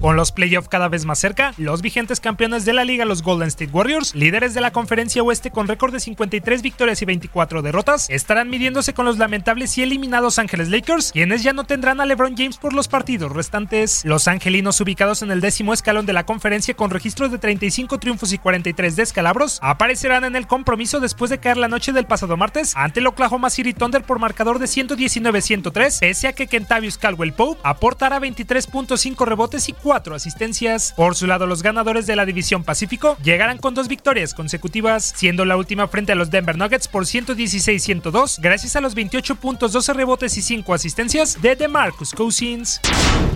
Con los playoffs cada vez más cerca, los vigentes campeones de la liga, los Golden State Warriors, líderes de la conferencia oeste con récord de 53 victorias y 24 derrotas, estarán midiéndose con los lamentables y eliminados Ángeles Lakers, quienes ya no tendrán a LeBron James por los partidos restantes. Los angelinos ubicados en el décimo escalón de la conferencia con registro de 35 triunfos y 43 descalabros, aparecerán en el compromiso después de caer la noche del pasado martes ante el Oklahoma City Thunder por marcador de 119-103, pese a que Kentavious Caldwell Pope aportará 23.5 rebotes y 4 asistencias. Por su lado, los ganadores de la división Pacífico llegarán con dos victorias consecutivas, siendo la última frente a los Denver Nuggets por 116-102, gracias a los 28 puntos, 12 rebotes y 5 asistencias de DeMarcus Cousins.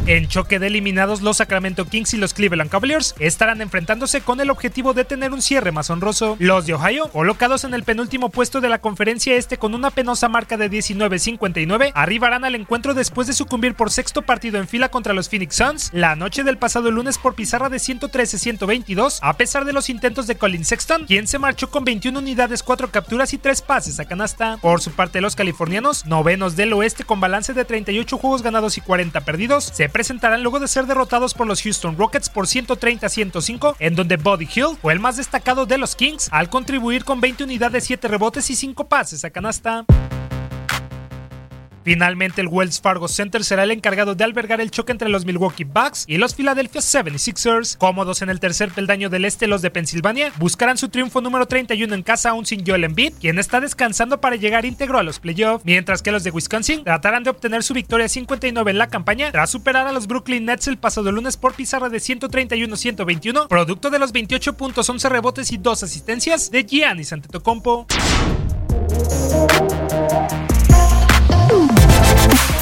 En choque de eliminados, los Sacramento Kings y los Cleveland Cavaliers estarán enfrentándose con el objetivo de tener un cierre más honroso. Los de Ohio, colocados en el penúltimo puesto de la conferencia este con una penosa marca de 19-59, arribarán al encuentro después de sucumbir por sexto partido en fila contra los Phoenix Suns la noche del pasado lunes por pizarra de 113-122, a pesar de los intentos de Colin Sexton, quien se marchó con 21 unidades, 4 capturas y 3 pases a canasta. Por su parte, los californianos, novenos del oeste con balance de 38 juegos ganados y 40 perdidos, se presentarán luego de ser derrotados por los Houston Rockets por 130-105, en donde Buddy Hill fue el más destacado de los Kings al contribuir con 20 unidades, 7 rebotes y 5 pases a canasta. Finalmente, el Wells Fargo Center será el encargado de albergar el choque entre los Milwaukee Bucks y los Philadelphia 76ers. Cómodos en el tercer peldaño del este, los de Pensilvania buscarán su triunfo número 31 en casa aún sin Joel Embiid, quien está descansando para llegar íntegro a los playoffs, mientras que los de Wisconsin tratarán de obtener su victoria 59 en la campaña tras superar a los Brooklyn Nets el pasado lunes por pizarra de 131-121, producto de los 28 puntos, 11 rebotes y 2 asistencias de Giannis Antetokounmpo.